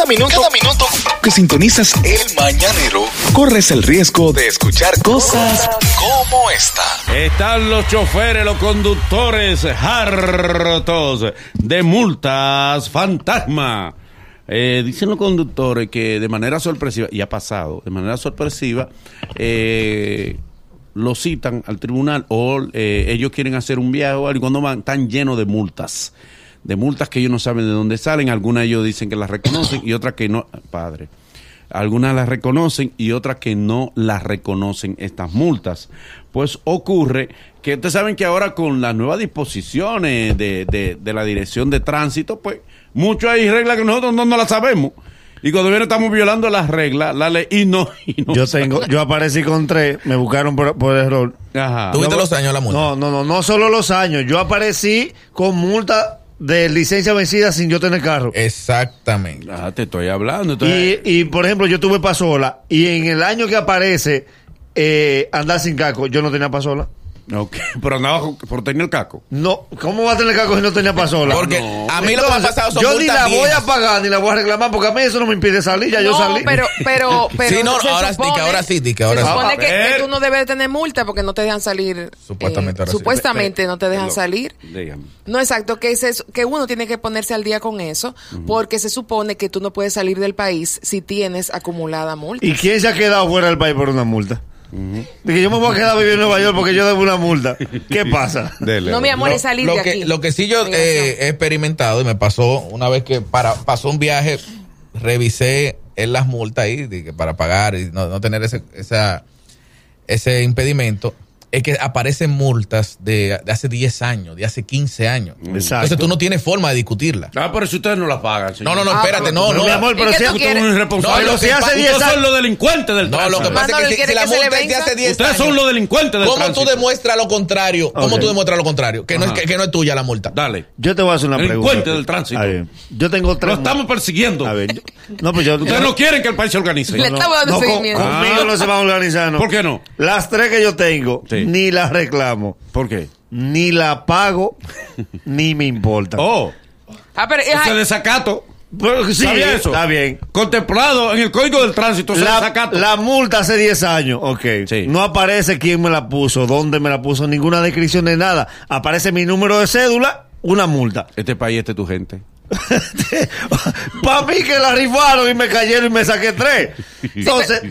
Cada minuto, cada minuto que sintonizas el mañanero, corres el riesgo de escuchar cosas como esta. Están los choferes, los conductores hartos de multas fantasma. Eh, dicen los conductores que de manera sorpresiva, y ha pasado, de manera sorpresiva, eh, lo citan al tribunal o eh, ellos quieren hacer un viaje o algo y cuando van tan llenos de multas, de multas que ellos no saben de dónde salen, algunas ellos dicen que las reconocen y otras que no, padre. Algunas las reconocen y otras que no las reconocen estas multas. Pues ocurre que ustedes saben que ahora con las nuevas disposiciones de, de, de la dirección de tránsito, pues mucho hay reglas que nosotros no, no las sabemos. Y cuando viene estamos violando las reglas, la ley, y no, y no Yo tengo, yo aparecí con tres, me buscaron por, por error. Ajá. ¿Tuviste los años de la multa? No, no, no, no solo los años. Yo aparecí con multa de licencia vencida sin yo tener carro. Exactamente. Ah, te estoy hablando. entonces- Y, y por ejemplo, yo tuve pasola y en el año que aparece eh, andar sin caco, yo no tenía pasola. Ok, pero andaba con- por tener el caco. No, ¿cómo va a tener caco si no tenía pasola? Porque no. a mí lo que me ha pasado son Yo ni la voy a pagar ni la voy a reclamar porque a mí eso no me impide salir, ya yo no, salí. pero, pero, pero. Sí, no, se ahora sí, que supone- ahora sí, que ahora se sí. supone que, que tú no debes tener multa porque no te dejan salir. Supuestamente eh, ahora sí. supuestamente no te dejan Lo- salir. Dígame. No, exacto, que, es eso- que uno tiene que ponerse al día con eso, porque se supone que tú no puedes salir del país si tienes acumulada multa. ¿Y quién se ha quedado fuera del país por una multa? Que yo me voy a quedar a vivir en Nueva York porque yo debo una multa. ¿Qué pasa? Dele, No, mi amor, Lo- es salir lo de que, aquí. Lo que sí yo eh, he experimentado y me pasó una vez que para pasó un viaje, revisé en las multas ahí de que para pagar y no, no tener ese, esa, ese impedimento, es que aparecen multas de, de hace 10 años, de hace 15 años. Exacto. Entonces tú no tienes forma de discutirla. Ah, pero si ustedes no la pagan, No, señor. no, no, Ah, espérate, no, Pero, no. mi amor, pero ¿Y qué si tú Ustedes quieres? son irresponsables. No, lo Ustedes que pasa- ustedes ustedes son los delincuentes del No, lo que tránsito. pasa es que si, ¿quiere si la multa es de hace 10 Ustedes años. son los delincuentes del ¿Cómo tránsito. tú demuestras lo contrario? ¿Cómo Ok. tú demuestras lo contrario? Que no, es, que, que no es tuya la multa. Dale. Yo te voy a hacer una Delincuente pregunta. del tránsito. A ver, yo tengo tres. Lo estamos persiguiendo. A ver, no, pues yo. Ustedes no quieren que el país se organice. Le estamos dando no, seguimiento. conmigo Ah. no se van a organizar. no. ¿Por qué no? Las tres que yo tengo, Sí. Ni las reclamo, ¿Por qué? ni la pago, ni me importa. Oh, Ah, pero, ese ajá, desacato. Pero sí, ¿Sabía eso? está bien. Contemplado en el Código del Tránsito, ese La, desacato. la multa hace 10 años, ok. Sí. No aparece quién me la puso, dónde me la puso, ninguna descripción de nada. Aparece mi número de cédula, una multa. Este país, este es tu gente. Para mí que la rifaron y me cayeron y me saqué tres. Entonces,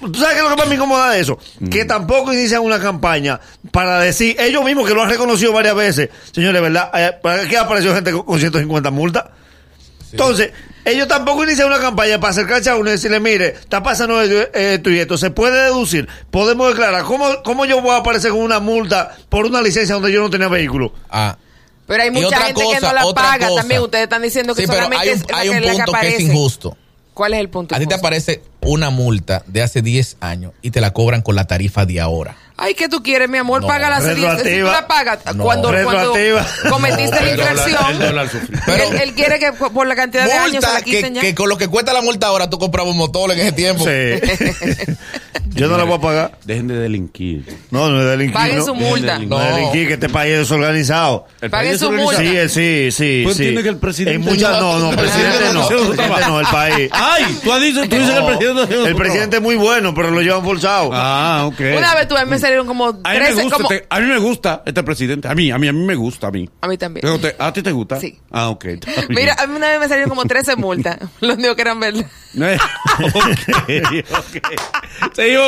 ¿tú sabes qué es lo que más me incomoda de eso? Que tampoco inician una campaña para decir, ellos mismos que lo han reconocido varias veces, señores, ¿verdad? Eh, ¿Para qué apareció gente con- con 150 multas? Entonces, ellos tampoco inician una campaña para acercarse a uno y decirle, mire, está pasando esto y esto. Se puede deducir, podemos declarar. ¿Cómo, ¿Cómo yo voy a aparecer con una multa por una licencia donde yo no tenía vehículo? Ah. pero hay mucha gente que no la paga cosa. también. Ustedes están diciendo que Sí, pero solamente hay un, es la hay que, un la que punto que es aparece. injusto. ¿Cuál es el punto? A ti te aparece una multa de hace 10 años y te la cobran con la tarifa de ahora. Ay, ¿qué tú quieres, mi amor? No. Paga la serie. Si tú la pagas No. cuando, cometiste la infracción. él, él quiere que por la cantidad de años se la que, ya. que con lo que cuesta la multa ahora tú comprabas un motor en ese tiempo. Sí. yo no la voy a pagar. Dejen de delinquir. No, no es delinquir. Paguen no. su multa. No, No. es delinquir, que este país es desorganizado. El Paguen país es su multa. Sí, sí, sí. Pues sí. entiende que el presidente En muchas, no, no- presidente no. no presidente el país. Ay, tú has dicho, tú dices que el presidente no El presidente es muy bueno, pero lo llevan forzado. Ah, ok. Una vez tú a mí me salieron como a mí, me 13, gusta como... este, a mí me gusta este presidente. A mí, a mí, a mí me gusta, a mí. A mí también. Pero te- ¿A ti te gusta? Sí. Ah, ok. Mira, a mí una vez me salieron como 13 multas. Lo único que eran verdad. Ok, ok. Seguimos